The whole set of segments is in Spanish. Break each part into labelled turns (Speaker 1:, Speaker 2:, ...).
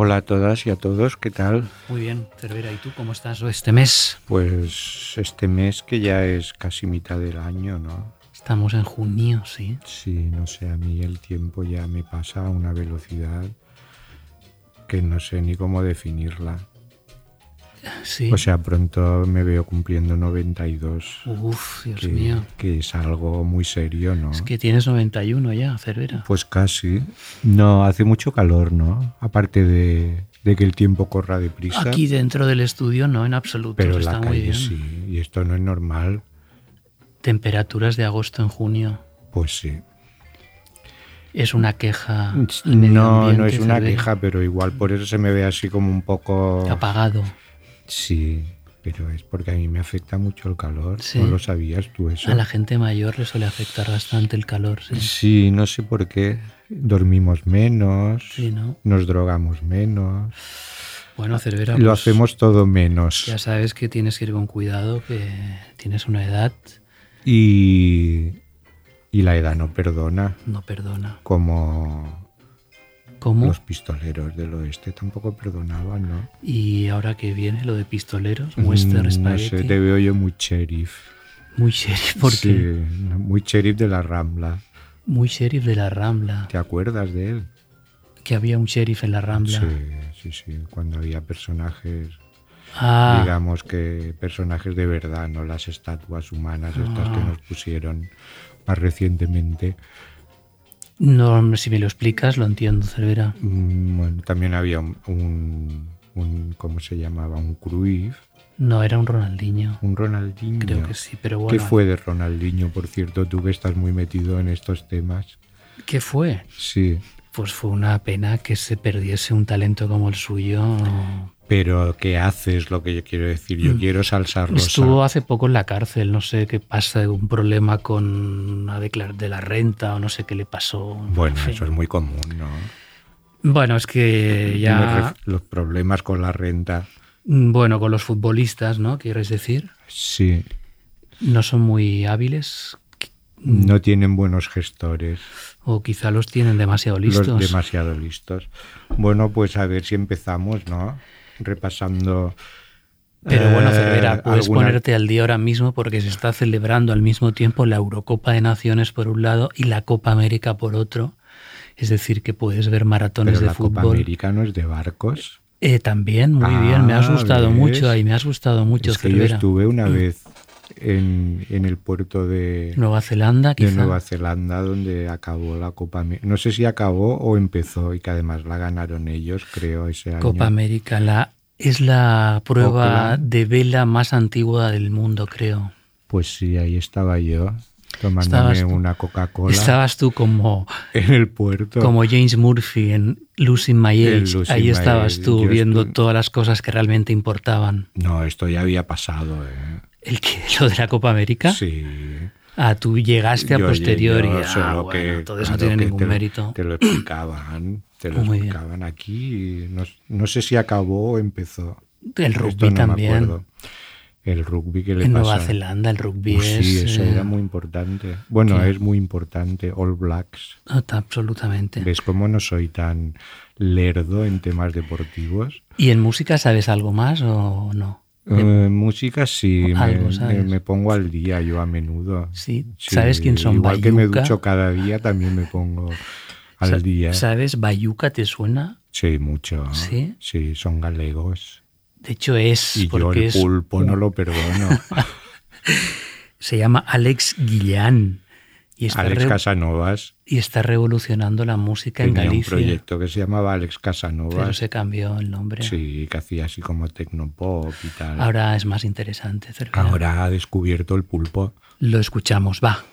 Speaker 1: Hola a todas y a todos, ¿qué tal?
Speaker 2: Muy bien, Cervera, ¿y tú cómo estás este mes?
Speaker 1: Pues este mes que ya es casi mitad del año, ¿no?
Speaker 2: Estamos en junio, sí.
Speaker 1: Sí, no sé, a mí el tiempo ya me pasa a una velocidad que no sé ni cómo definirla.
Speaker 2: Sí.
Speaker 1: O sea, pronto me veo cumpliendo 92.
Speaker 2: Uf, Dios
Speaker 1: que,
Speaker 2: mío.
Speaker 1: que es algo muy serio, ¿no?
Speaker 2: Es que tienes 91 ya, Cervera.
Speaker 1: Pues casi. No, hace mucho calor, ¿no? Aparte de, de que el tiempo corra deprisa.
Speaker 2: Aquí dentro del estudio no, en absoluto.
Speaker 1: pero
Speaker 2: está
Speaker 1: la
Speaker 2: muy
Speaker 1: calle
Speaker 2: bien.
Speaker 1: sí. Y esto no es normal.
Speaker 2: Temperaturas de agosto en junio.
Speaker 1: Pues sí.
Speaker 2: Es una queja. al medio
Speaker 1: No, no es una
Speaker 2: Cervera.
Speaker 1: queja, pero igual por eso se me ve así como un poco...
Speaker 2: Apagado.
Speaker 1: Sí, pero es porque a mí me afecta mucho el calor.
Speaker 2: Sí.
Speaker 1: ¿No lo sabías tú eso?
Speaker 2: A la gente mayor le suele afectar bastante el calor, sí.
Speaker 1: Sí, no sé por qué. Dormimos menos,
Speaker 2: Sí, ¿no?
Speaker 1: nos drogamos menos,
Speaker 2: Bueno, Cervera,
Speaker 1: lo
Speaker 2: pues,
Speaker 1: hacemos todo menos.
Speaker 2: Ya sabes que tienes que ir con cuidado, que tienes una edad,
Speaker 1: Y, y la edad no perdona,
Speaker 2: no perdona.
Speaker 1: como
Speaker 2: ¿Cómo?
Speaker 1: los pistoleros del oeste tampoco perdonaban, ¿no?
Speaker 2: Y ahora que viene lo de pistoleros, Western
Speaker 1: Mm, No
Speaker 2: Spaghetti.
Speaker 1: sé, te veo yo muy sheriff.
Speaker 2: Muy sheriff, porque
Speaker 1: Sí, muy sheriff de la Rambla.
Speaker 2: muy sheriff de la Rambla.
Speaker 1: ¿Te acuerdas de él?
Speaker 2: Que había un sheriff en la Rambla.
Speaker 1: Sí, sí, sí. Cuando había personajes,
Speaker 2: Ah,
Speaker 1: digamos que personajes de verdad, no las estatuas humanas estas
Speaker 2: Ah.
Speaker 1: que nos pusieron más recientemente.
Speaker 2: No, si me lo explicas, lo entiendo, Cervera.
Speaker 1: Mm, Bueno, también había un, un, un- ¿cómo se llamaba? Un Cruyff,
Speaker 2: No, era un Ronaldinho.
Speaker 1: un Ronaldinho.
Speaker 2: Creo que sí, pero bueno.
Speaker 1: ¿Qué fue de Ronaldinho, por cierto? Tú que estás muy metido en estos temas.
Speaker 2: ¿Qué fue?
Speaker 1: Sí,
Speaker 2: Pues fue una pena que se perdiese un talento como el suyo.
Speaker 1: Pero ¿qué haces? Lo que yo quiero decir. Yo
Speaker 2: Mm.
Speaker 1: quiero salsa rosa.
Speaker 2: Estuvo hace poco en la cárcel, no sé qué pasa, un problema con una de la renta o no sé qué le pasó.
Speaker 1: Bueno,
Speaker 2: En fin.
Speaker 1: eso es muy común, ¿no?
Speaker 2: Bueno, es que ya...
Speaker 1: Los problemas con la renta.
Speaker 2: Bueno, con los futbolistas, ¿no? ¿Quieres decir?
Speaker 1: Sí,
Speaker 2: No son muy hábiles
Speaker 1: no tienen buenos gestores.
Speaker 2: o quizá los tienen demasiado listos.
Speaker 1: Los demasiado listos. Bueno, pues a ver si empezamos, ¿no? Repasando.
Speaker 2: Pero bueno,
Speaker 1: eh,
Speaker 2: Cervera, puedes
Speaker 1: alguna-
Speaker 2: ponerte al día ahora mismo porque se está celebrando al mismo tiempo la Eurocopa de Naciones por un lado y la Copa América por otro. Es decir, que puedes ver maratones
Speaker 1: Pero
Speaker 2: de
Speaker 1: la Copa
Speaker 2: fútbol.
Speaker 1: América no es de barcos.
Speaker 2: Eh, también, muy
Speaker 1: Ah,
Speaker 2: bien, me has gustado
Speaker 1: ¿ves?
Speaker 2: mucho ahí, me gustado mucho,
Speaker 1: es que yo estuve una vez en, en el puerto de,
Speaker 2: Nueva Zelanda,
Speaker 1: de
Speaker 2: quizá.
Speaker 1: Nueva Zelanda donde acabó la Copa América. No sé si acabó o empezó y que además la ganaron ellos, creo, ese año.
Speaker 2: Copa América, la, es la prueba
Speaker 1: Oakland.
Speaker 2: de vela más antigua del mundo, creo.
Speaker 1: Pues sí, ahí estaba yo, tomándome
Speaker 2: Estabas
Speaker 1: una Coca-Cola
Speaker 2: Estabas tú como,
Speaker 1: en el puerto.
Speaker 2: como James Murphy en Losing My Age.
Speaker 1: Losing
Speaker 2: Ahí
Speaker 1: My
Speaker 2: estabas
Speaker 1: Age.
Speaker 2: tú
Speaker 1: Yo
Speaker 2: viendo
Speaker 1: estu-
Speaker 2: todas las cosas que realmente importaban.
Speaker 1: No, esto ya había pasado, ¿eh?
Speaker 2: ¿El que ¿Lo de la Copa América?
Speaker 1: Sí.
Speaker 2: Ah, tú llegaste a
Speaker 1: Yo-
Speaker 2: posteriori.
Speaker 1: yo
Speaker 2: Ah,
Speaker 1: solo
Speaker 2: bueno,
Speaker 1: que,
Speaker 2: todo eso no
Speaker 1: claro,
Speaker 2: tiene ningún
Speaker 1: te lo-
Speaker 2: mérito.
Speaker 1: Te lo explicaban, te lo
Speaker 2: Muy bien.
Speaker 1: explicaban aquí. y No, no sé si acabó o empezó.
Speaker 2: El rugby
Speaker 1: no
Speaker 2: también.
Speaker 1: El rugby que le
Speaker 2: En
Speaker 1: pasa.
Speaker 2: Nueva Zelanda el rugby
Speaker 1: Pues
Speaker 2: es...
Speaker 1: sí, eso
Speaker 2: eh,
Speaker 1: era muy importante. Bueno,
Speaker 2: ¿qué?
Speaker 1: es muy importante. All Blacks.
Speaker 2: ah, absolutamente.
Speaker 1: ¿Ves cómo no soy tan lerdo en temas deportivos?
Speaker 2: ¿Y en música sabes algo más o no?
Speaker 1: Eh, música sí, me, me- me pongo al día yo a menudo.
Speaker 2: Sí.
Speaker 1: Sí,
Speaker 2: ¿Sabes quién son
Speaker 1: Igual que me ducho cada día, también me pongo al día.
Speaker 2: ¿Sabes? ¿Bayuca te suena?
Speaker 1: Sí, mucho.
Speaker 2: ¿Sí?
Speaker 1: Sí, son galegos.
Speaker 2: De hecho es
Speaker 1: Y yo
Speaker 2: porque
Speaker 1: el
Speaker 2: es
Speaker 1: pulpo no lo perdono.
Speaker 2: se llama Alex Guillán y está,
Speaker 1: Alex Casanovas
Speaker 2: y está revolucionando la música en
Speaker 1: tenía un
Speaker 2: Galicia.
Speaker 1: proyecto que se llamaba Alex
Speaker 2: Pero
Speaker 1: Casanovas.
Speaker 2: se cambió el nombre.
Speaker 1: Sí, que hacía así como tecnopop y tal.
Speaker 2: Ahora es más interesante.
Speaker 1: Ahora ha descubierto el pulpo.
Speaker 2: Lo escuchamos, va.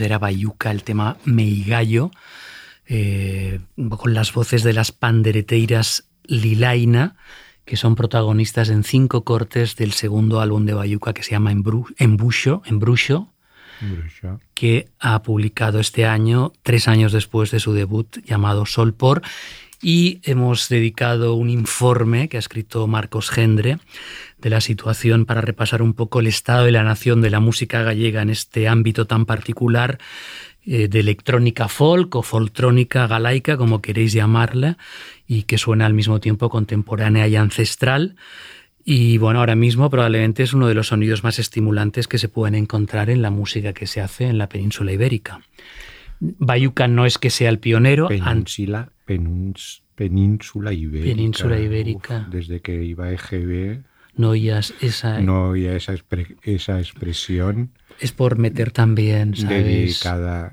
Speaker 2: Pues era Bayuca, el tema Meigallo, eh, con las voces de las pandereteiras Lilaina, que son protagonistas en cinco cortes del segundo álbum de Bayuca que se llama Embrucho, Embrucho, que ha publicado este año, tres años después de su debut, llamado Sol por. Y hemos dedicado un informe que ha escrito Marcos Gendre de la situación para repasar un poco el estado de la nación de la música gallega en este ámbito tan particular eh, de electrónica folk o foltrónica galaica, como queréis llamarla, y que suena al mismo tiempo contemporánea y ancestral. Y bueno, ahora mismo probablemente es uno de los sonidos más estimulantes que se pueden encontrar en la música que se hace en la península ibérica. Bayuca no es que sea el pionero.
Speaker 1: Península, península ibérica.
Speaker 2: Península ibérica.
Speaker 1: desde que iba EGB.
Speaker 2: No oías esa.
Speaker 1: No oía esa, esa expresión
Speaker 2: es por meter también, ¿sabes?
Speaker 1: Dedicada.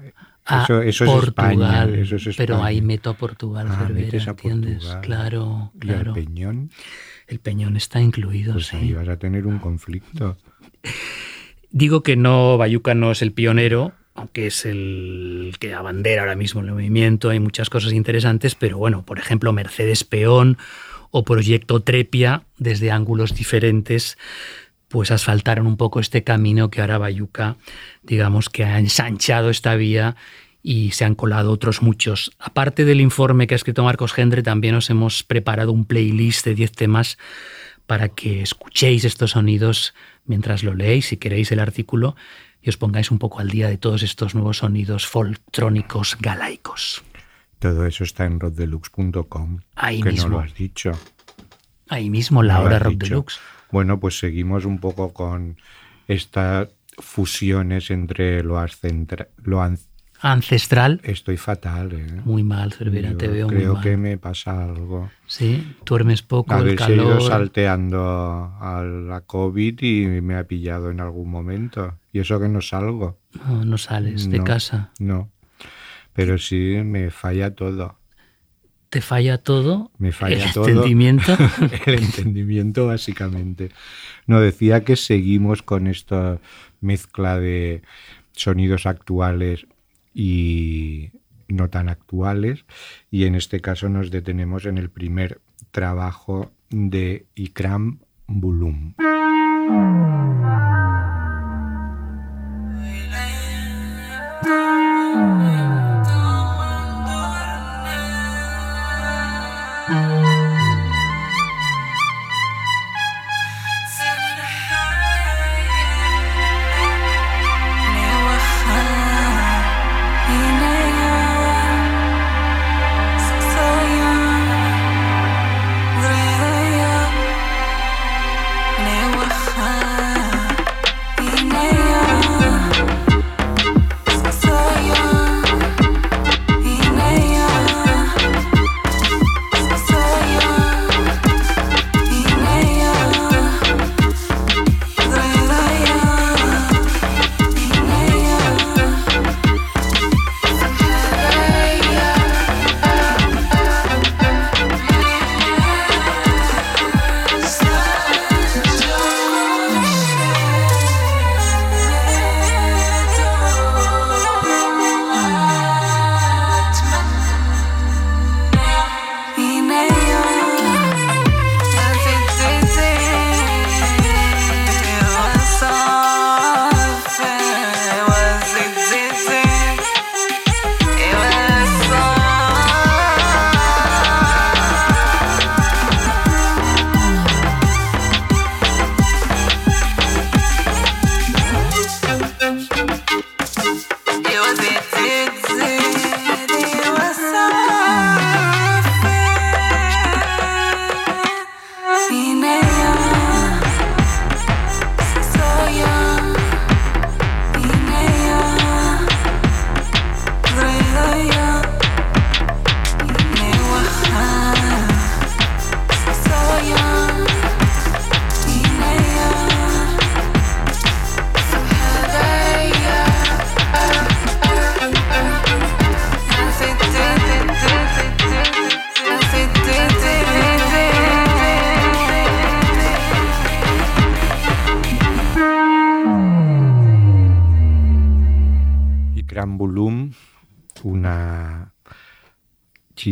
Speaker 1: Eso, eso es España, eso es España.
Speaker 2: Pero ahí meto a Portugal, ah, ¿entiendes? Claro, claro.
Speaker 1: ¿Y el Peñón?
Speaker 2: El Peñón está incluido,
Speaker 1: pues
Speaker 2: sí.
Speaker 1: ahí vas a tener un conflicto.
Speaker 2: Digo que no, Bayuca no es el pionero, aunque es el que abandera ahora mismo el movimiento, hay muchas cosas interesantes, pero bueno, por ejemplo, Mercedes Peón o Proyecto Trepia, desde ángulos diferentes, pues asfaltaron un poco este camino que ahora Bayuca, digamos que ha ensanchado esta vía y se han colado otros muchos. Aparte del informe que ha escrito Marcos Gendre, también os hemos preparado un playlist de 10 temas para que escuchéis estos sonidos mientras lo leéis, si queréis el artículo, y os pongáis un poco al día de todos estos nuevos sonidos foltrónicos galaicos.
Speaker 1: Todo eso está en roddelux.com.
Speaker 2: Ahí
Speaker 1: que
Speaker 2: mismo.
Speaker 1: no lo has dicho.
Speaker 2: Ahí mismo, la hora Rock Deluxe.
Speaker 1: Bueno, pues seguimos un poco con estas fusiones entre lo, lo
Speaker 2: ancestral.
Speaker 1: Estoy fatal, ¿eh?
Speaker 2: Muy mal, Cervera, te veo
Speaker 1: muy
Speaker 2: mal.
Speaker 1: Creo que me pasa algo.
Speaker 2: Sí, duermes poco,
Speaker 1: a
Speaker 2: el
Speaker 1: ver,
Speaker 2: calor.
Speaker 1: ido salteando a la COVID y me ha pillado en algún momento. Y eso que no salgo.
Speaker 2: No, no sales de casa.
Speaker 1: No, pero sí me falla todo.
Speaker 2: ¿Te falla todo?
Speaker 1: Me falla
Speaker 2: ¿El. Entendimiento?
Speaker 1: el entendimiento, básicamente. No, decía que seguimos con esta mezcla de sonidos actuales y no tan actuales. Y en este caso nos detenemos en el primer trabajo de Ikram Bulum.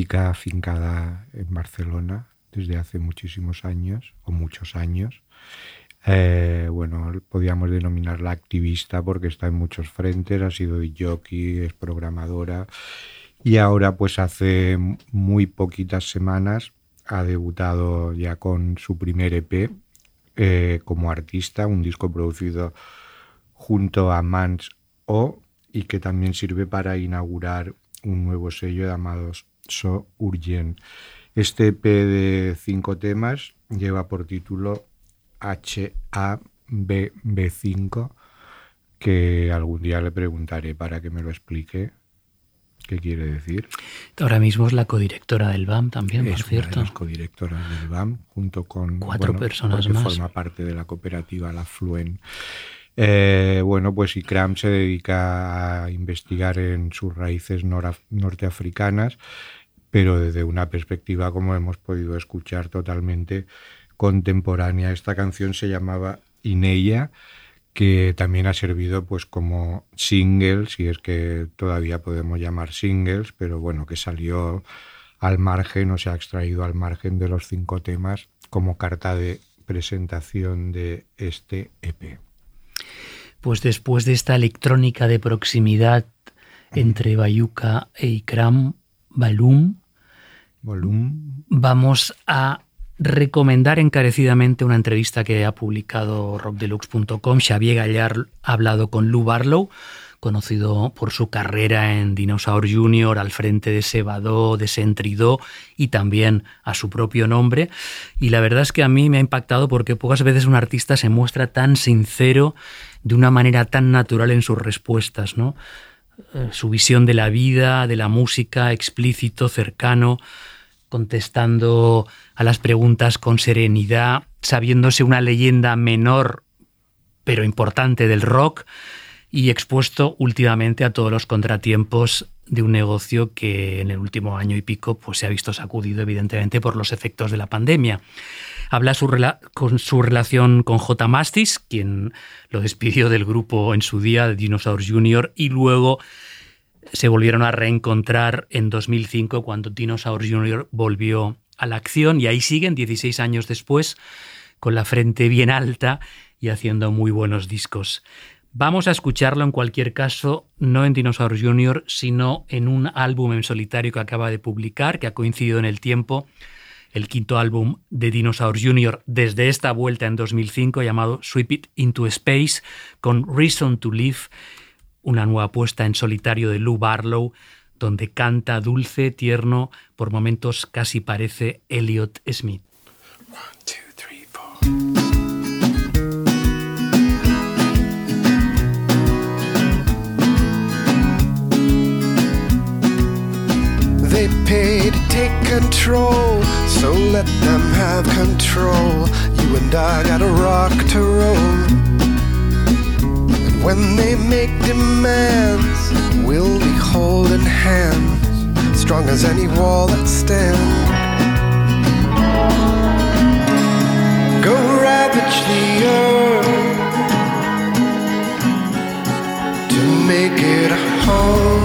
Speaker 1: Chica afincada en Barcelona desde hace muchísimos años, o muchos años. Eh, bueno, podríamos denominarla activista porque está en muchos frentes, ha sido jockey, es programadora y ahora pues hace muy poquitas semanas ha debutado ya con su primer EP eh, como artista, un disco producido junto a Mans O y que también sirve para inaugurar un nuevo sello llamado So Urgent. Este EP de cinco temas lleva por título HABB5, que algún día le preguntaré para que me lo explique qué quiere decir.
Speaker 2: Ahora mismo es la codirectora del BAM también, por cierto.
Speaker 1: Es codirectora del BAM, junto con
Speaker 2: cuatro personas más.
Speaker 1: Forma parte de la cooperativa La Fluen. Eh, bueno, pues ICRAM se dedica a investigar en sus raíces norteafricanas pero desde una perspectiva, como hemos podido escuchar, totalmente contemporánea. Esta canción se llamaba Ineya, que también ha servido pues como single, si es que todavía podemos llamar singles, pero bueno, que salió al margen o se ha extraído al margen de los cinco temas como carta de presentación de este EP.
Speaker 2: Pues después de esta electrónica de proximidad entre Bayuca e Ikram, Balum, Vamos a recomendar encarecidamente una entrevista que ha publicado rockdeluxe.com. Xavier Gallar ha hablado con Lou Barlow, conocido por su carrera en Dinosaur Junior, al frente de Sebado, de Sentridó y también a su propio nombre. Y la verdad es que a mí me ha impactado porque pocas veces un artista se muestra tan sincero, de una manera tan natural en sus respuestas, ¿no? Eh, su visión de la vida, de la música, explícito, cercano contestando a las preguntas con serenidad, sabiéndose una leyenda menor pero importante del rock y expuesto últimamente a todos los contratiempos de un negocio que en el último año y pico pues, se ha visto sacudido evidentemente por los efectos de la pandemia. Habla con su relación con J. Mastis, quien lo despidió del grupo en su día, de Dinosaurs Jr., y luego se volvieron a reencontrar en 2005 cuando Dinosaur Jr. volvió a la acción y ahí siguen 16 años después con la frente bien alta y haciendo muy buenos discos. Vamos a escucharlo en cualquier caso, no en Dinosaur Jr., sino en un álbum en solitario que acaba de publicar, que ha coincidido en el tiempo, el quinto álbum de Dinosaur Jr. desde esta vuelta en 2005, llamado Sweep It Into Space, con Reason to Live una nueva puesta en solitario de Lou Barlow, donde canta dulce, tierno, por momentos casi parece Elliot Smith. They pay to take control, so let them have control. You and I got a rock to roll. When they make demands, we'll be holding hands, strong as any wall that stands. Go ravage the earth to make it a home.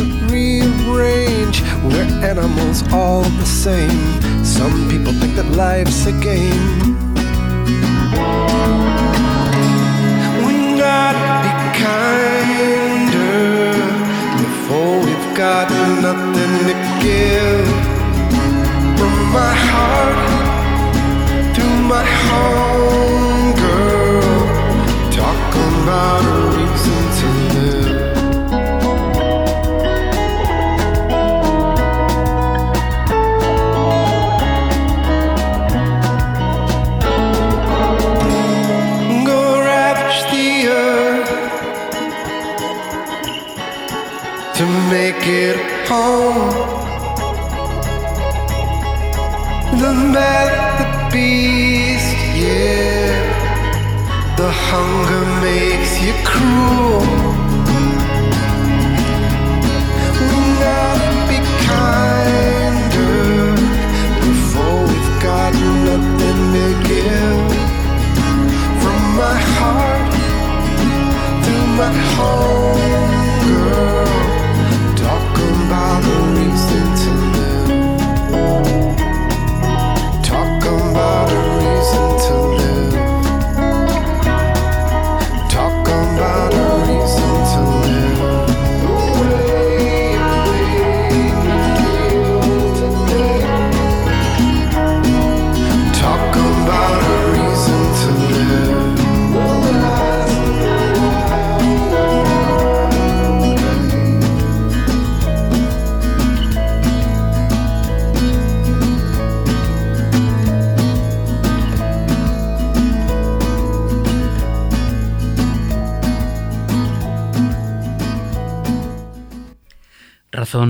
Speaker 2: we're animals all the same. Some people think that life's a game. We gotta be kinder before we've got nothing to give. From my heart my home, girl. Talk about a reason to make it
Speaker 3: home. The man, the beast, yeah. The hunger makes you cruel. Gotta be kinder before we've got nothing to give. From my heart through my home, about a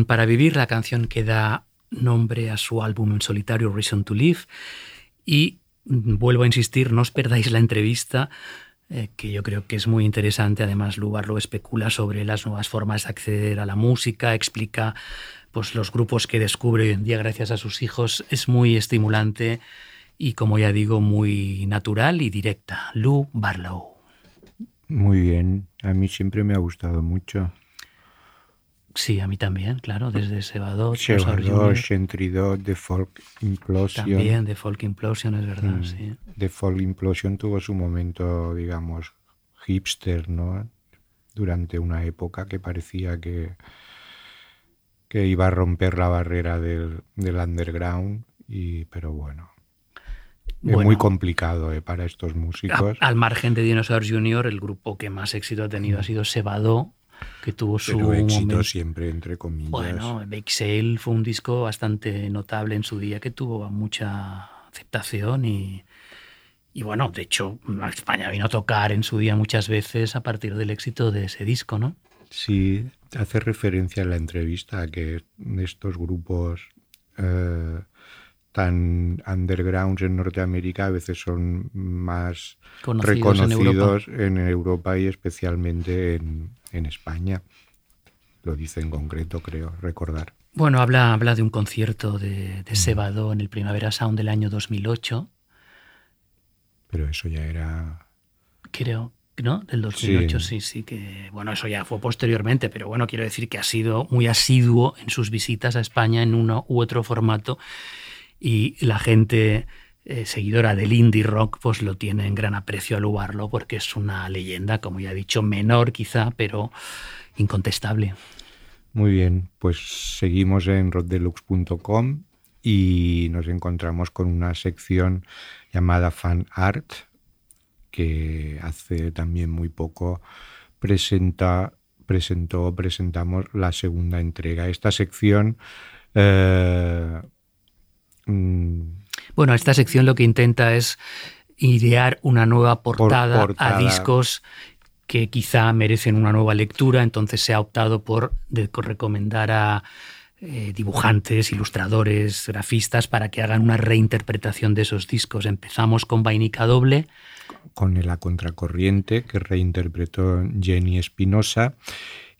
Speaker 2: Para vivir, la canción que da nombre a su álbum en solitario Reason to Live. Y vuelvo a insistir, no os perdáis la entrevista, eh, que yo creo que es muy interesante. Además, Lubarlo especula sobre las nuevas formas de acceder a la música, explica pues, los grupos que descubre hoy en día gracias a sus hijos. Es muy estimulante y, como ya digo, muy natural y directa. Lou Barlow.
Speaker 1: Muy bien, a mí siempre me ha gustado mucho.
Speaker 2: Sí, a mí también, claro, desde Sebadot,
Speaker 1: Chevador, Chentridot, The Folk Implosion.
Speaker 2: También, The Folk Implosion, es verdad,
Speaker 1: Mm,
Speaker 2: sí.
Speaker 1: The Folk Implosion tuvo su momento, digamos, hipster, ¿no? Durante una época que parecía que, que iba a romper la barrera del, del underground, y, pero bueno. Es
Speaker 2: Bueno.
Speaker 1: muy complicado eh, para estos
Speaker 2: A-
Speaker 1: músicos.
Speaker 2: al margen de Dinosaurs Jr., el grupo que más éxito ha tenido ha sido Sebado, que tuvo su
Speaker 1: Pero éxito
Speaker 2: momento.
Speaker 1: siempre, entre comillas.
Speaker 2: Bueno, Bake Sale fue un disco bastante notable en su día que tuvo mucha aceptación y, y bueno, de hecho, España vino a tocar en su día muchas veces a partir del éxito de ese disco, ¿no?
Speaker 1: Sí, hace referencia en la entrevista a que estos grupos eh, tan undergrounds en Norteamérica a veces son más
Speaker 2: Conocidos en
Speaker 1: reconocidos en Europa, y especialmente en, en España. Lo dice en concreto, creo, recordar.
Speaker 2: Bueno, habla, habla de un concierto de,
Speaker 1: Mm.
Speaker 2: de Sebado en el Primavera Sound del año 2008,
Speaker 1: Pero eso ya era...
Speaker 2: creo, ¿no? Del 2008,
Speaker 1: Sí.
Speaker 2: sí. sí, que bueno, eso ya fue posteriormente, pero bueno, quiero decir que ha sido muy asiduo en sus visitas a España en uno u otro formato y la gente eh, seguidora del indie rock pues lo tiene en gran aprecio al porque es una leyenda, como ya he dicho, menor quizá, pero incontestable.
Speaker 1: Muy bien, pues seguimos en roddeluxe.com y nos encontramos con una sección llamada Fan Art que hace también muy poco presenta, presentó, presentamos la segunda entrega. Esta sección eh, mm,
Speaker 2: Bueno, esta sección lo que intenta es idear una nueva portada,
Speaker 1: portada.
Speaker 2: a discos que quizá merecen una nueva lectura, entonces se ha optado por de- recomendar a eh, dibujantes, ilustradores, grafistas para que hagan una reinterpretación de esos discos. Empezamos con Vainica Doble,
Speaker 1: con La Contracorriente que reinterpretó Jenny Espinosa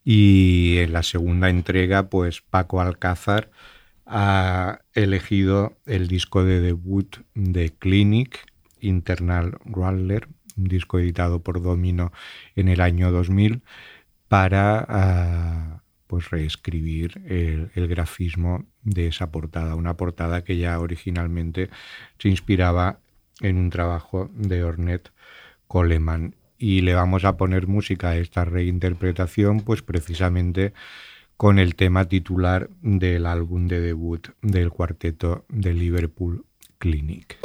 Speaker 1: y en la segunda entrega pues Paco Alcázar ha elegido el disco de debut de Clinic, Internal Rattler, un disco editado por Domino en el año 2000 para ah, pues reescribir el, grafismo de esa portada, una portada que ya originalmente se inspiraba en un trabajo de Ornette Coleman. Y le vamos a poner música a esta reinterpretación, pues precisamente con el tema titular del álbum de debut del cuarteto de Liverpool Clinic.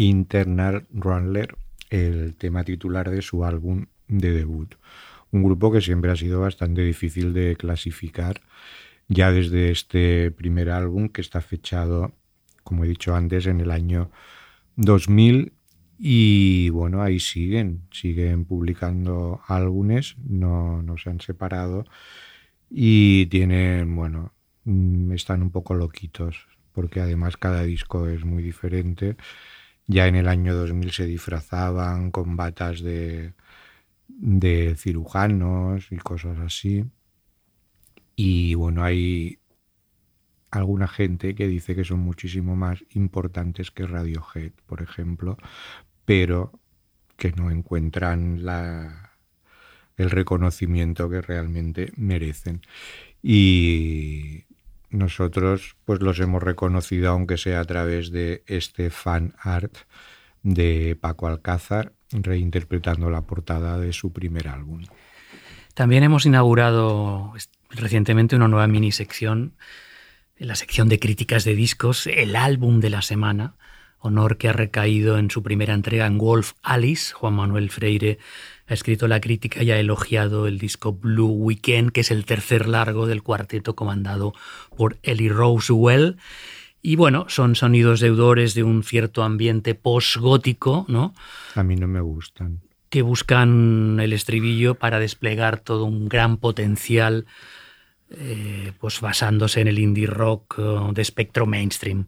Speaker 1: Internal Runner, el tema titular de su álbum de debut. Un grupo que siempre ha sido bastante difícil de clasificar, ya desde este primer álbum que está fechado, como he dicho antes, en el año 2000 y bueno, ahí siguen, siguen publicando álbumes, no, no se han separado y tienen, bueno, están un poco loquitos, porque además cada disco es muy diferente. Ya en el año 2000 se disfrazaban con batas de, cirujanos y cosas así. Y bueno, hay alguna gente que dice que son muchísimo más importantes que Radiohead, por ejemplo, pero que no encuentran el reconocimiento que realmente merecen. Y nosotros pues los hemos reconocido, aunque sea a través de este fan art de Paco Alcázar, reinterpretando la portada de su primer álbum.
Speaker 2: También hemos inaugurado recientemente una nueva mini sección, la sección de críticas de discos, el álbum de la semana, honor que ha recaído en su primera entrega en Wolf Alice. Juan Manuel Freire ha escrito la crítica y ha elogiado el disco Blue Weekend, que es el tercer largo del cuarteto comandado por Ellie Rosewell. Y bueno, son sonidos deudores de un cierto ambiente post-gótico, ¿no?
Speaker 1: A mí no me gustan.
Speaker 2: que buscan el estribillo para desplegar todo un gran potencial, eh, pues basándose en el indie rock eh, de espectro mainstream.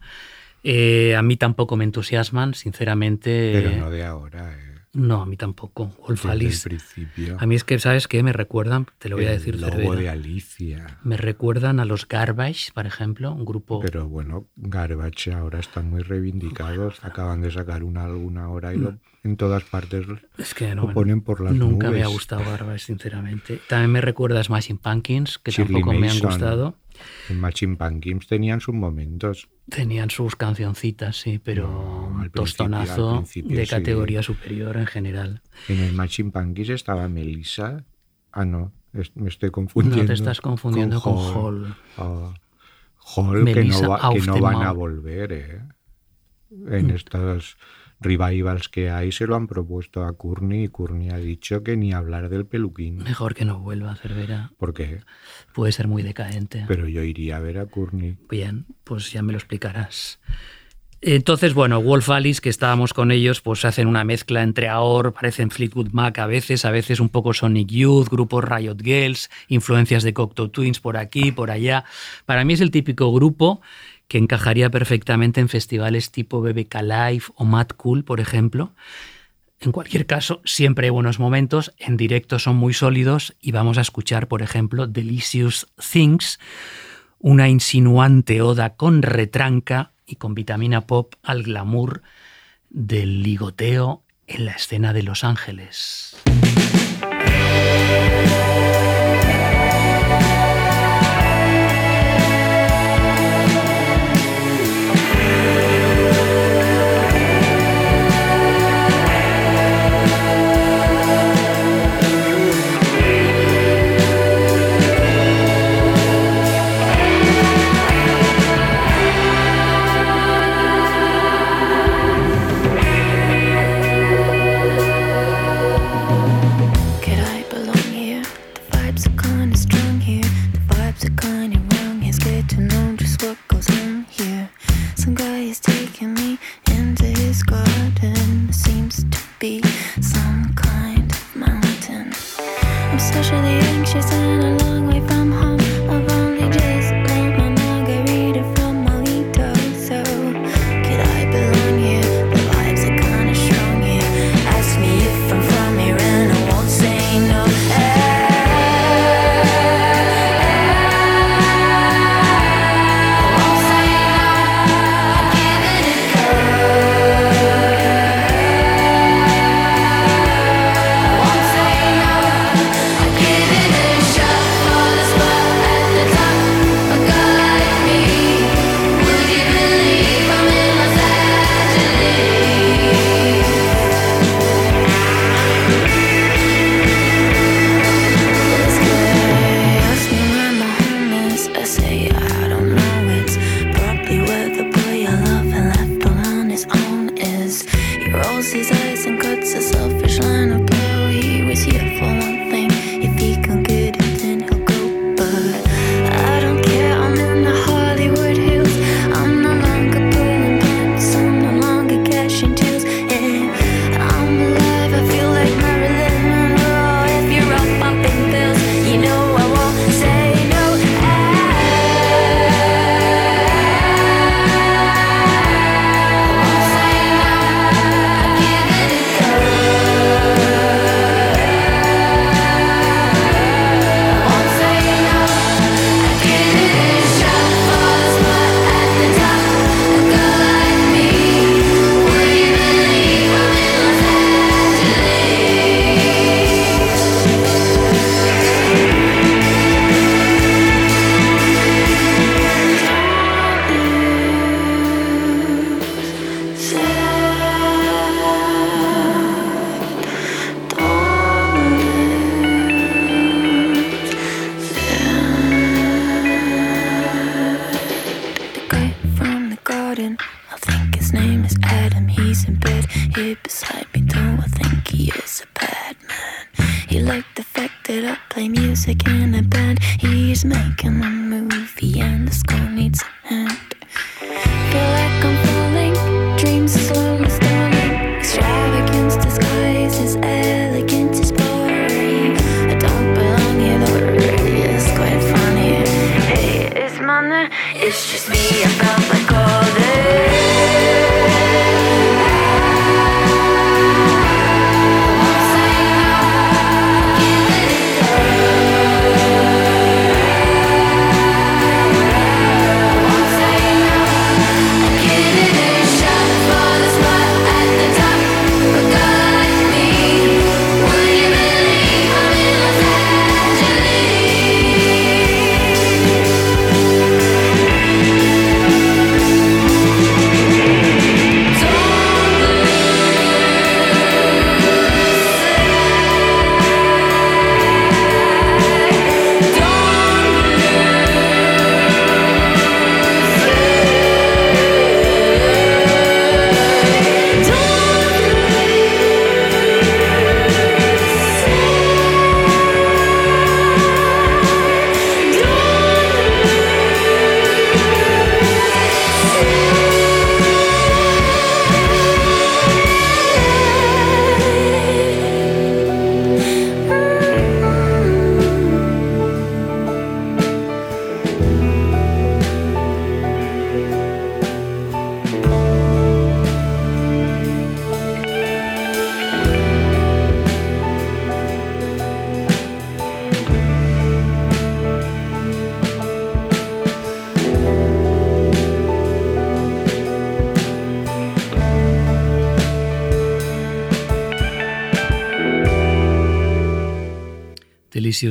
Speaker 2: Eh, a mí tampoco me entusiasman, sinceramente.
Speaker 1: Pero no de ahora, eh,
Speaker 2: No, a mí tampoco. Wolf
Speaker 1: el
Speaker 2: Alice.
Speaker 1: principio.
Speaker 2: A mí es que, ¿sabes qué? Me recuerdan, te lo voy a
Speaker 1: el
Speaker 2: decir,
Speaker 1: logo
Speaker 2: Cervera.
Speaker 1: de Alicia.
Speaker 2: Me recuerdan a los Garbage, por ejemplo, un grupo.
Speaker 1: Pero bueno, Garbage ahora están muy reivindicados. Acaban de sacar un álbum ahora y lo- en todas partes
Speaker 2: es que no,
Speaker 1: lo ponen por las
Speaker 2: nunca
Speaker 1: nubes.
Speaker 2: me ha gustado Garbage, sinceramente. También me recuerda a Smashing Pumpkins, que
Speaker 1: Shirley
Speaker 2: tampoco me han gustado.
Speaker 1: En Machine Pumpkins tenían sus momentos.
Speaker 2: Tenían sus cancioncitas, sí, pero
Speaker 1: No,
Speaker 2: un tostonazo de
Speaker 1: sí.
Speaker 2: categoría superior en general.
Speaker 1: En el Machine Pumpkins estaba Melissa. Ah, no, es- me estoy
Speaker 2: No
Speaker 1: confundiendo.
Speaker 2: te estás confundiendo con, Hall.
Speaker 1: Ah, Hall, que
Speaker 2: Melissa
Speaker 1: no, va- que no van a volver, ¿eh? En estos revivals que hay se lo han propuesto a Courtney y Courtney ha dicho que ni hablar del peluquín.
Speaker 2: Mejor que no vuelva a Cervera.
Speaker 1: ¿Por qué?
Speaker 2: Puede ser muy decadente.
Speaker 1: Pero yo iría a ver a Courtney.
Speaker 2: Bien, pues ya me lo explicarás. Entonces, bueno, Wolf Alice, que estábamos con ellos, pues hacen una mezcla entre AOR, parecen Fleetwood Mac a veces, a veces un poco Sonic Youth, grupos Riot Girls, influencias de Cocteau Twins por aquí, por allá. Para mí es el típico grupo que encajaría perfectamente en festivales tipo BBK Live o Mad Cool, por ejemplo. En cualquier caso, siempre hay buenos momentos, en directo son muy sólidos y vamos a escuchar, por ejemplo, Delicious Things, una insinuante oda con retranca y con vitamina pop al glamour del ligoteo en la escena de Los Ángeles.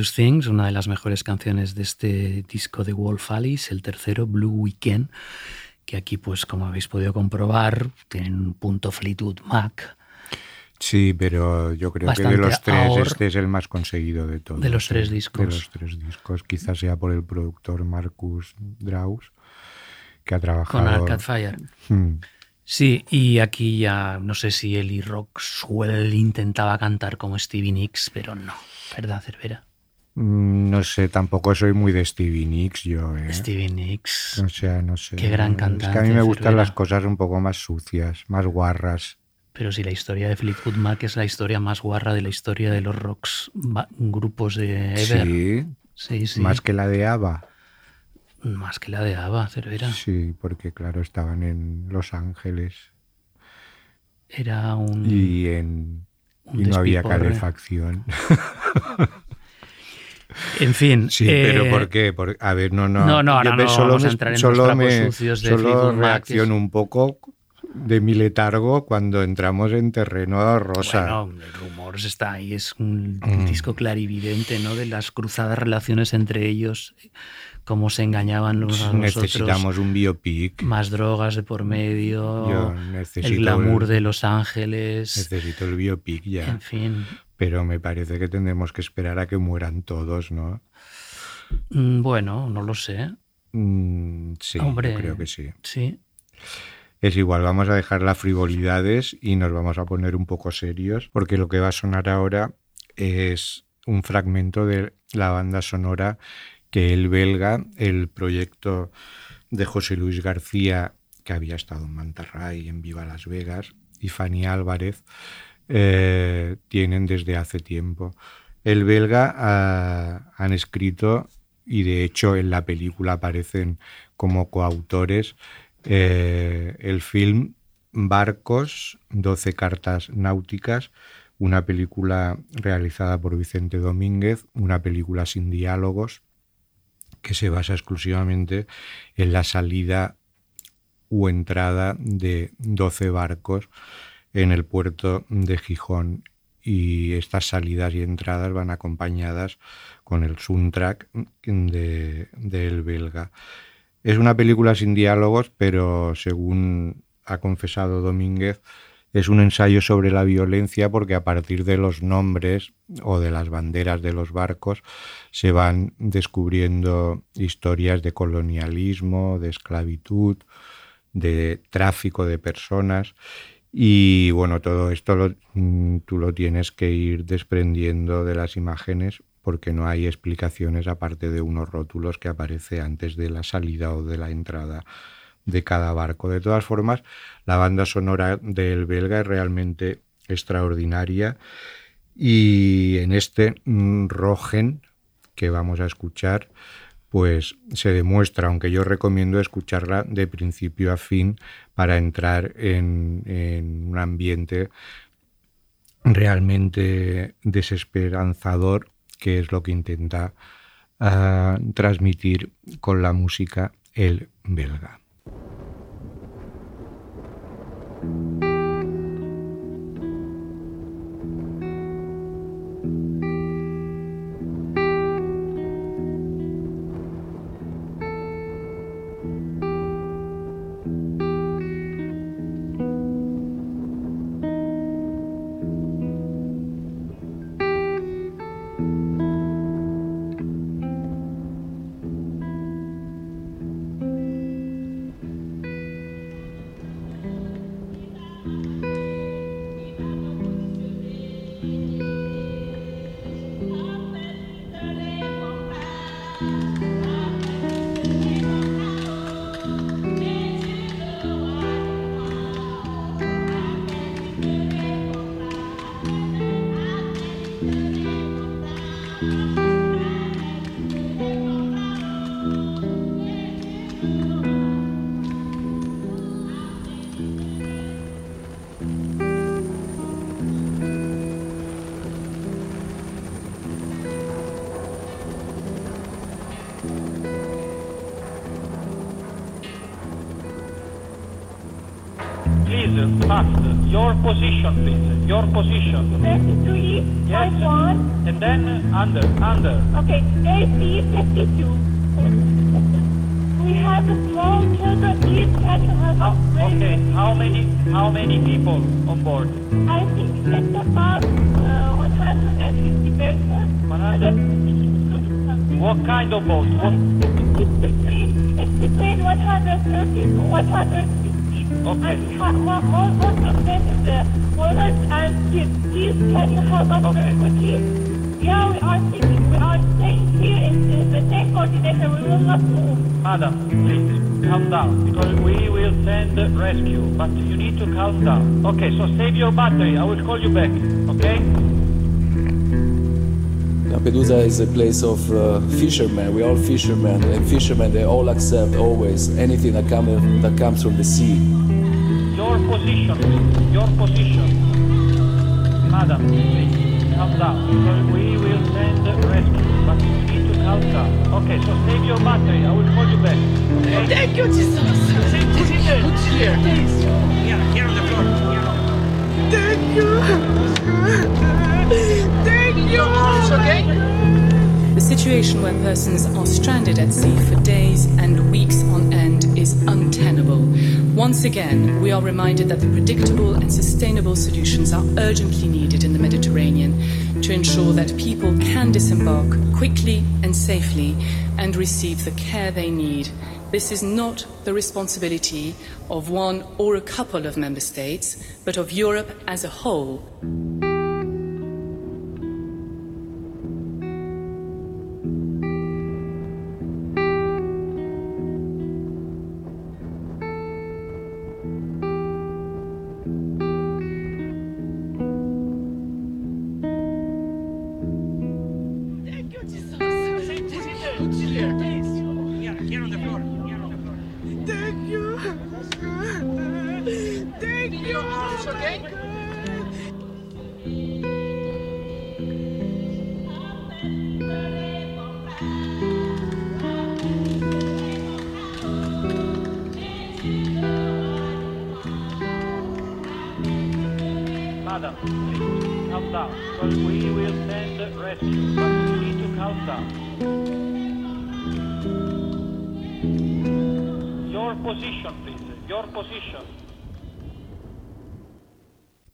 Speaker 2: Things, una de las mejores canciones de este disco de Wolf Alice, el tercero, Blue Weekend, que aquí, pues como habéis podido comprobar, tienen un punto Fleetwood Mac.
Speaker 1: Sí, pero yo creo que de los tres este es el más conseguido de todos.
Speaker 2: De los tres discos.
Speaker 1: De los tres discos. Quizás sea por el productor Marcus Draus, que ha trabajado...
Speaker 2: Con Arcade Fire.
Speaker 1: Hmm.
Speaker 2: Sí, y aquí ya no sé si Eli Roxwell intentaba cantar como Stevie Nicks, pero no, ¿verdad, Cervera?
Speaker 1: Mm, No sé, tampoco soy muy de Stevie Nicks yo, ¿eh?
Speaker 2: Stevie Nicks.
Speaker 1: O sea, no sé.
Speaker 2: Qué gran
Speaker 1: Es que a
Speaker 2: cantante,
Speaker 1: mí me gustan
Speaker 2: Cervera.
Speaker 1: las cosas un poco más sucias, más guarras.
Speaker 2: Pero si la historia de Fleetwood Mac es la historia más guarra de la historia de los rocks grupos de Ever.
Speaker 1: Sí,
Speaker 2: Sí, sí.
Speaker 1: más que la de ABBA.
Speaker 2: Más que la de ABBA, Cervera.
Speaker 1: Sí, porque claro, estaban en Los Ángeles
Speaker 2: Era un...
Speaker 1: y, en,
Speaker 2: un
Speaker 1: y no había calefacción.
Speaker 2: En fin.
Speaker 1: Sí,
Speaker 2: eh,
Speaker 1: pero ¿por qué? Por- a ver, no, no.
Speaker 2: No, no, ahora no
Speaker 1: solo
Speaker 2: vamos a
Speaker 1: me,
Speaker 2: entrar en
Speaker 1: solo me-
Speaker 2: sucios de
Speaker 1: solo reacciono
Speaker 2: es-
Speaker 1: un poco de mi letargo cuando entramos en terreno rosa.
Speaker 2: Bueno, el rumor está ahí, es un
Speaker 1: Mm.
Speaker 2: disco clarividente, ¿no? De las cruzadas relaciones entre ellos, cómo se engañaban los a los
Speaker 1: Necesitamos
Speaker 2: otros,
Speaker 1: un biopic.
Speaker 2: más drogas de por medio,
Speaker 1: Yo necesito
Speaker 2: el glamour
Speaker 1: el-
Speaker 2: de Los Ángeles,
Speaker 1: Necesito el biopic ya.
Speaker 2: en fin.
Speaker 1: Pero me parece que tendremos que esperar a que mueran todos, ¿no?
Speaker 2: Mm, Bueno, no lo sé.
Speaker 1: Mm, sí,
Speaker 2: Hombre,
Speaker 1: yo creo que sí.
Speaker 2: Sí.
Speaker 1: es igual, vamos a dejar las frivolidades y nos vamos a poner un poco serios, porque lo que va a sonar ahora es un fragmento de la banda sonora que el belga, el proyecto de José Luis García, que había estado en Mantarray, en Viva Las Vegas, y Fanny Álvarez, eh, tienen desde hace tiempo. El belga ah, han escrito, y de hecho en la película aparecen como coautores, eh, el film Barcos, 12 cartas náuticas, una película realizada por Vicente Domínguez, una película sin diálogos, que se basa exclusivamente en la salida u entrada de 12 barcos en el puerto de Gijón y estas salidas y entradas van acompañadas con el soundtrack de, del belga. Es una película sin diálogos, pero según ha confesado Domínguez, es un ensayo sobre la violencia porque a partir de los nombres o de las banderas de los barcos se van descubriendo historias de colonialismo, de esclavitud, de tráfico de personas y bueno, todo esto mm, tú lo tienes que ir desprendiendo de las imágenes porque no hay explicaciones aparte de unos rótulos que aparece antes de la salida o de la entrada de cada barco. De todas formas, la banda sonora del belga es realmente extraordinaria y en este mm, Rogen que vamos a escuchar, pues se demuestra, aunque yo recomiendo escucharla de principio a fin para entrar en, un ambiente realmente desesperanzador, que es lo que intenta ah, transmitir con la música el belga.
Speaker 4: Please, faster. Your position, please. Your position.
Speaker 5: 33,
Speaker 4: Yes.
Speaker 5: 51.
Speaker 4: And then under, under.
Speaker 5: Okay, AC 52. We have small children, please have us ready?
Speaker 4: okay, how many, how many people on board?
Speaker 5: I think it's about uh, 150 persons.
Speaker 4: 100? What kind of boat? What,
Speaker 5: It's between, 130 to 150.
Speaker 4: Okay.
Speaker 5: Yeah, we are thinking, we are staying here in the, the same. We will not move.
Speaker 4: madam, please, calm down. Because we will send rescue, but you need to calm down. Okay, so save your battery. I will call you back, okay?
Speaker 6: Lampedusa is a place of uh, fishermen. We're all fishermen, and fishermen they all accept always anything that, come, that comes from the sea.
Speaker 4: Your position. Your position. Madam, please, calm down. We will send the rescue, but you need to calm down. Okay, so save your battery. I will call you back. Okay?
Speaker 5: Thank you, Jesus.
Speaker 4: Sit here. Sit here. Here, here on the floor.
Speaker 5: Thank you. Thank you.
Speaker 4: It's okay?
Speaker 7: The situation where persons are stranded at sea for days and weeks on end is untenable. Once again, we are reminded that the predictable and sustainable solutions are urgently needed in the Mediterranean to ensure that people can disembark quickly and safely and receive the care they need This is not the responsibility of one or a couple of member states, but of Europe as a whole.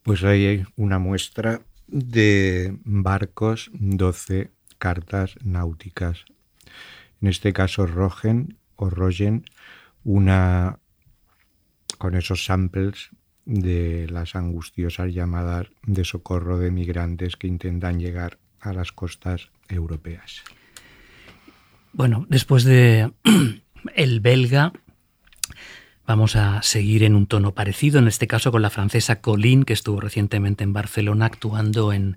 Speaker 1: Pues hay una muestra de barcos, 12 cartas náuticas. En este caso, Rogen o Rogen, una con esos samples de las angustiosas llamadas de socorro de migrantes que intentan llegar a las costas europeas.
Speaker 2: Bueno, después de el belga, vamos a seguir en un tono parecido, en este caso con la francesa Colin, que estuvo recientemente en Barcelona actuando en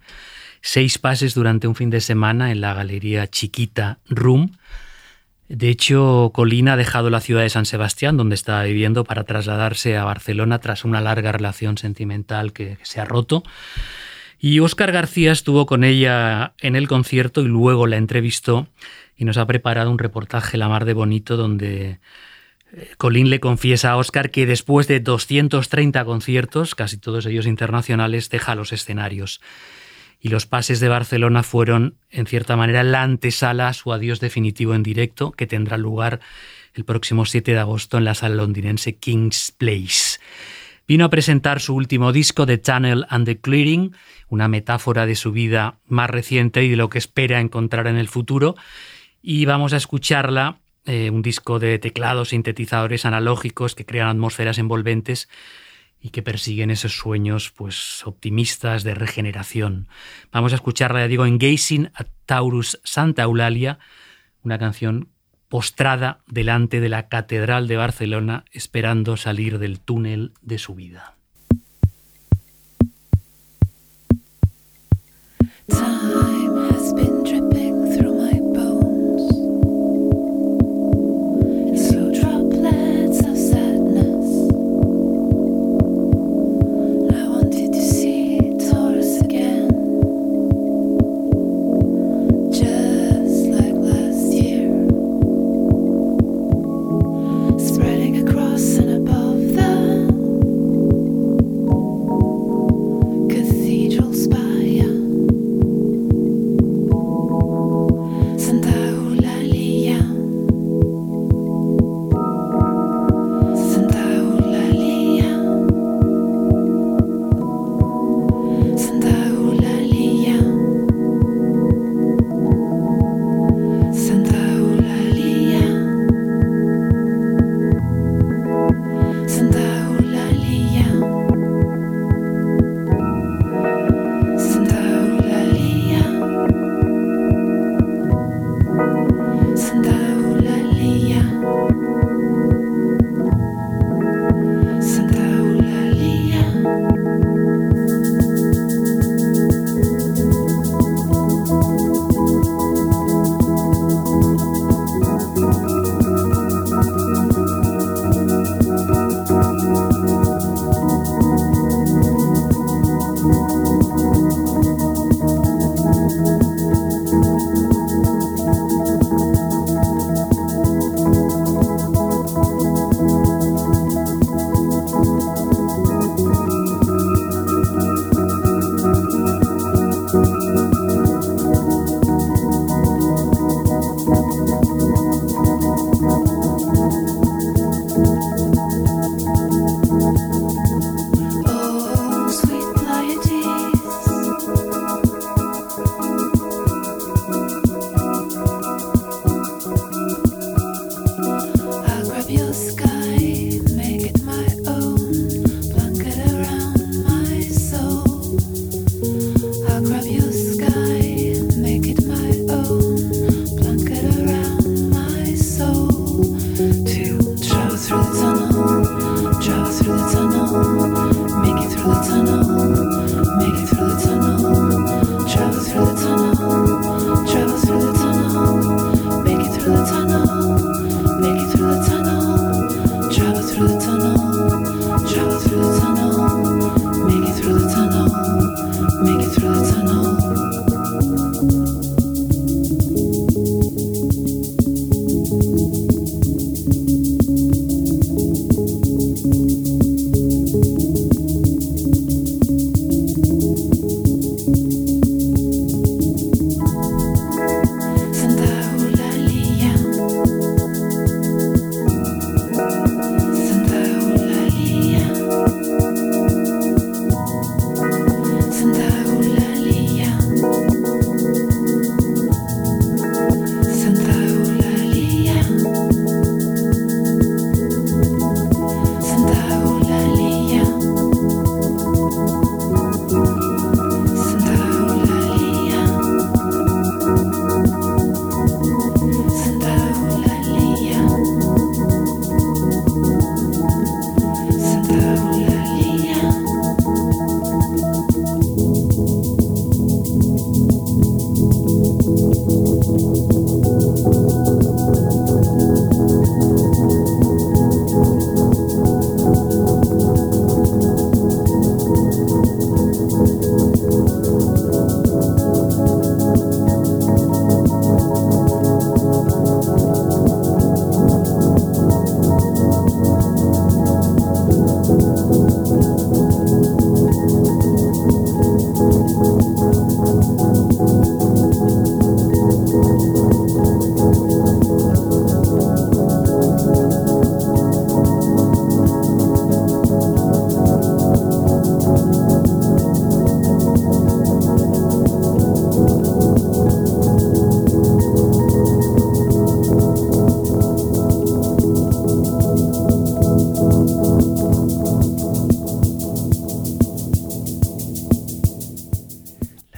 Speaker 2: seis pases durante un fin de semana en la galería Chiquita Room. De hecho, Colin ha dejado la ciudad de San Sebastián, donde estaba viviendo, para trasladarse a Barcelona tras una larga relación sentimental que, se ha roto. Y Óscar García estuvo con ella en el concierto y luego la entrevistó y nos ha preparado un reportaje la mar de bonito donde Colin le confiesa a Óscar que después de 230 conciertos, casi todos ellos internacionales, deja los escenarios. Y los pases de Barcelona fueron, en cierta manera, la antesala a su adiós definitivo en directo, que tendrá lugar el próximo 7 de agosto en la sala londinense King's Place. Vino a presentar su último disco, The Tunnel and the Clearing, una metáfora de su vida más reciente y de lo que espera encontrar en el futuro. Y vamos a escucharla, eh, un disco de teclados, sintetizadores analógicos que crean atmósferas envolventes y que persiguen esos sueños pues optimistas de regeneración. Vamos a escucharla, ya digo, en Gazing at Taurus Santa Eulalia, una canción postrada delante de la Catedral de Barcelona, esperando salir del túnel de su vida.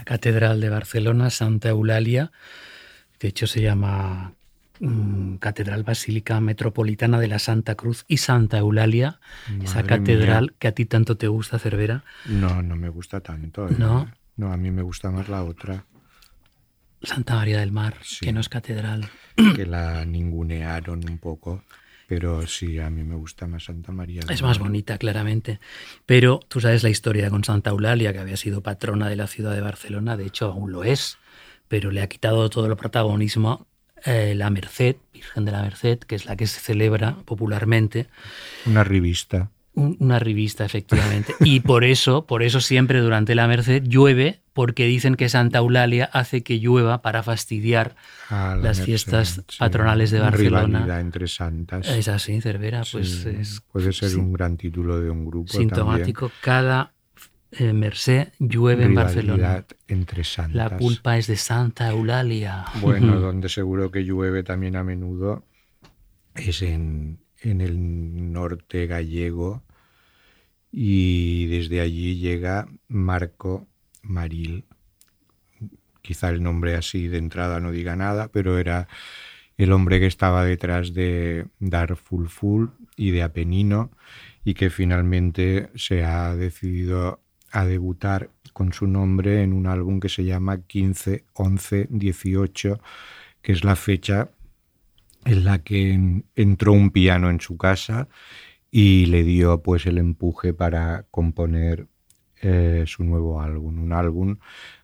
Speaker 2: Catedral de Barcelona, Santa Eulalia. De hecho, se llama mm, Catedral Basílica Metropolitana de la Santa Cruz y Santa Eulalia, esa catedral
Speaker 1: mía.
Speaker 2: que a ti tanto te gusta, Cervera.
Speaker 1: No, no me gusta tanto. ¿eh?
Speaker 2: ¿No?
Speaker 1: No, a mí me gusta más la otra,
Speaker 2: Santa María del Mar,
Speaker 1: Sí.
Speaker 2: que no es catedral.
Speaker 1: que la ningunearon un poco. Pero sí, a mí me gusta más Santa María.
Speaker 2: Es más bonita, claramente. Pero tú sabes la historia con Santa Eulalia, que había sido patrona de la ciudad de Barcelona, de hecho aún lo es, pero le ha quitado todo el protagonismo eh, la Merced, Virgen de la Merced, que es la que se celebra popularmente,
Speaker 1: Una revista.
Speaker 2: Un- una revista efectivamente. Y por eso, por eso siempre durante la Merced llueve, porque dicen que Santa Eulalia hace que llueva para fastidiar
Speaker 1: la
Speaker 2: las
Speaker 1: Merced,
Speaker 2: fiestas
Speaker 1: sí.
Speaker 2: patronales de Barcelona.
Speaker 1: Rivalidad entre santas.
Speaker 2: Es así, Cervera, pues es
Speaker 1: puede ser
Speaker 2: sí,
Speaker 1: un gran título de un grupo.
Speaker 2: sintomático. Cada eh, Merced llueve en. Barcelona.
Speaker 1: Rivalidad entre santas.
Speaker 2: La culpa es de Santa Eulalia.
Speaker 1: Bueno, donde seguro que llueve también a menudo es en, en el norte gallego y desde allí llega Marco Maril. Quizá el nombre así de entrada no diga nada, pero era el hombre que estaba detrás de Dar Fulful y de Apenino y que finalmente se ha decidido a debutar con su nombre en un álbum que se llama 15, 11, 18, que es la fecha en la que en- entró un piano en su casa y le dio pues el empuje para componer eh, su nuevo álbum, un álbum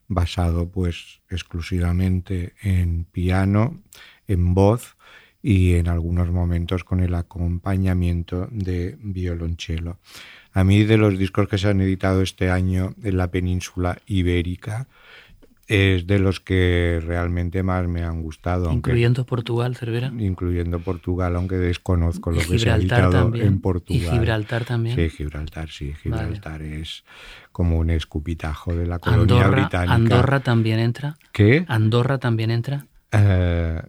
Speaker 1: basado pues exclusivamente en piano, en voz y en algunos momentos con el acompañamiento de violonchelo. A mí de los discos que se han editado este año en la península ibérica es de los que realmente más me han gustado. aunque-
Speaker 2: Incluyendo Portugal, Cervera.
Speaker 1: incluyendo Portugal, aunque desconozco
Speaker 2: Y
Speaker 1: lo que se ha editado
Speaker 2: también.
Speaker 1: en
Speaker 2: Y
Speaker 1: Portugal.
Speaker 2: Gibraltar también.
Speaker 1: Sí, Gibraltar, sí. Gibraltar es como un escupitajo de la colonia
Speaker 2: Andorra,
Speaker 1: británica.
Speaker 2: Andorra también entra.
Speaker 1: ¿Qué?
Speaker 2: Andorra también entra.
Speaker 1: Eh,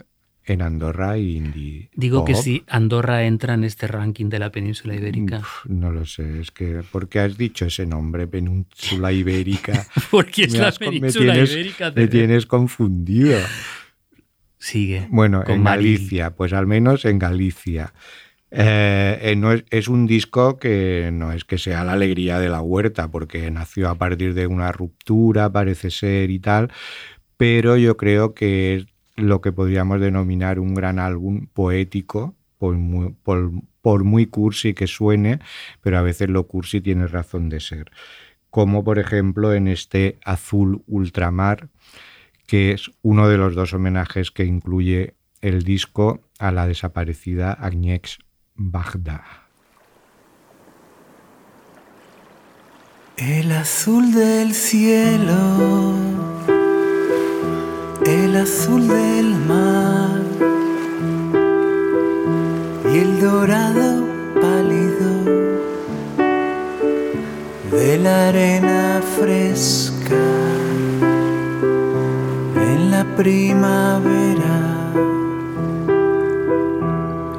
Speaker 1: en Andorra y indie.
Speaker 2: Digo que si Andorra entra en este ranking de la península ibérica.
Speaker 1: Uf, no lo sé, es que ¿por qué has dicho ese nombre, península ibérica?
Speaker 2: Porque es
Speaker 1: Me
Speaker 2: la
Speaker 1: me
Speaker 2: península
Speaker 1: tienes-
Speaker 2: ibérica.
Speaker 1: Me tienes confundido.
Speaker 2: Sigue.
Speaker 1: Bueno, en
Speaker 2: Maril.
Speaker 1: Galicia, pues al menos en Galicia. Eh, eh, no es, es un disco que no es que sea la alegría de la huerta, porque nació a partir de una ruptura, parece ser y tal, pero yo creo que es lo que podríamos denominar un gran álbum poético, por muy, cursi que suene, pero a veces lo cursi tiene razón de ser. Como por ejemplo en este Azul Ultramar, que es uno de los dos homenajes que incluye el disco a la desaparecida Agnieszka Bagda.
Speaker 8: El azul del cielo, el azul del mar y el dorado pálido de la arena fresca en la primavera.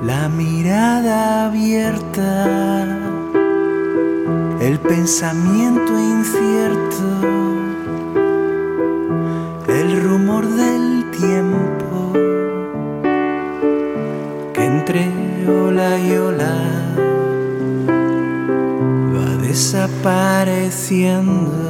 Speaker 8: La mirada abierta el pensamiento incierto,
Speaker 1: hacienda.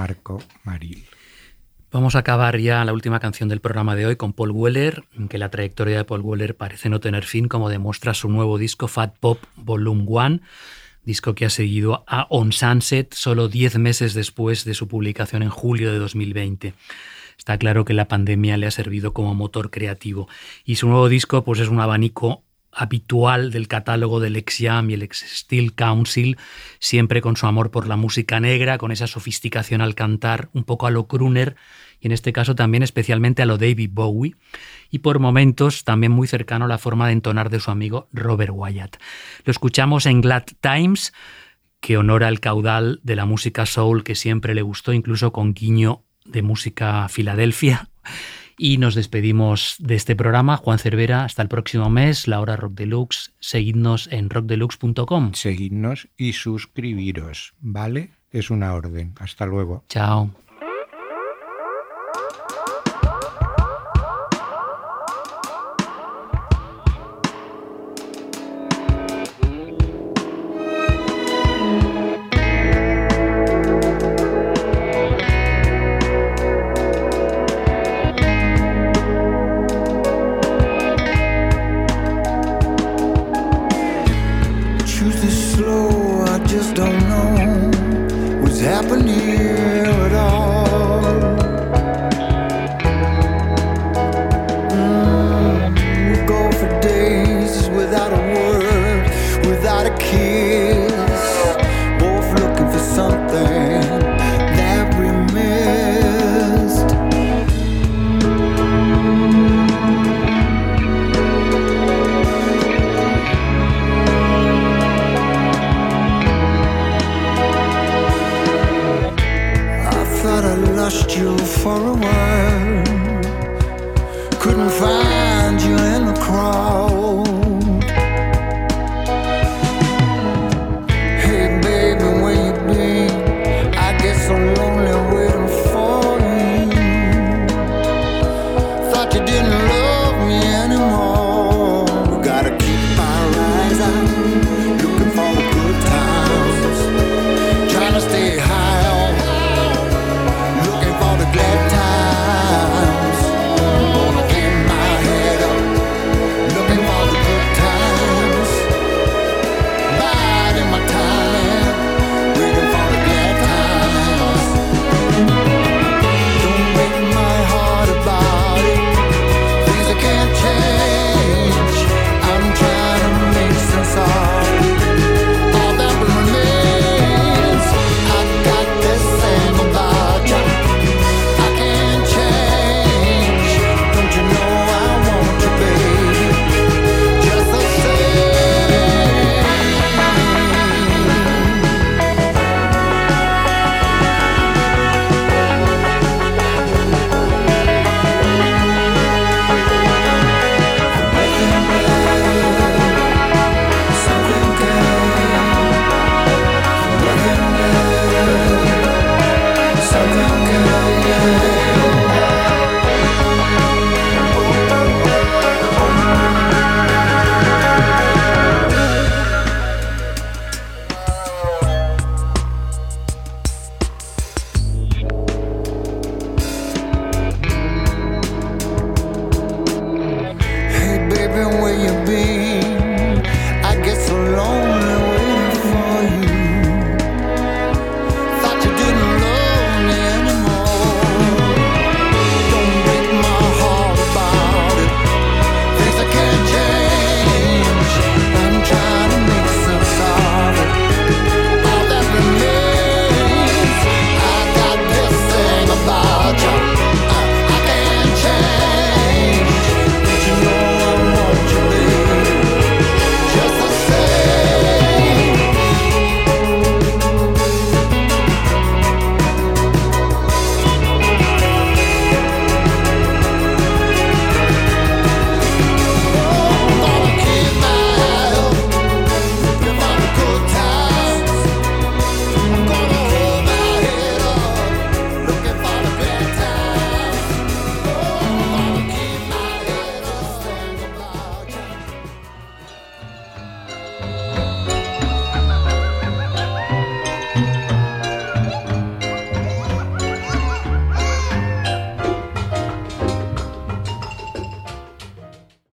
Speaker 1: Marco Maril.
Speaker 2: Vamos a acabar ya la última canción del programa de hoy con Paul Weller, que la trayectoria de Paul Weller parece no tener fin, como demuestra su nuevo disco Fat Pop Volume 1, disco que ha seguido a On Sunset solo 10 meses después de su publicación en julio de 2020. Está claro que la pandemia le ha servido como motor creativo y su nuevo disco pues es un abanico habitual del catálogo del ex Jam y el ex Steel Council, siempre con su amor por la música negra, con esa sofisticación al cantar, un poco a lo crooner y en este caso también especialmente a lo David Bowie y por momentos también muy cercano a la forma de entonar de su amigo Robert Wyatt. Lo escuchamos en Glad Times, que honora el caudal de la música soul que siempre le gustó, incluso con guiño de música Filadelfia. Y nos despedimos de este programa. Juan Cervera, hasta el próximo mes, la hora Rock Deluxe. Seguidnos en rockdeluxe.com.
Speaker 1: Seguidnos y suscribiros, ¿vale? Es una orden. Hasta luego.
Speaker 2: Chao.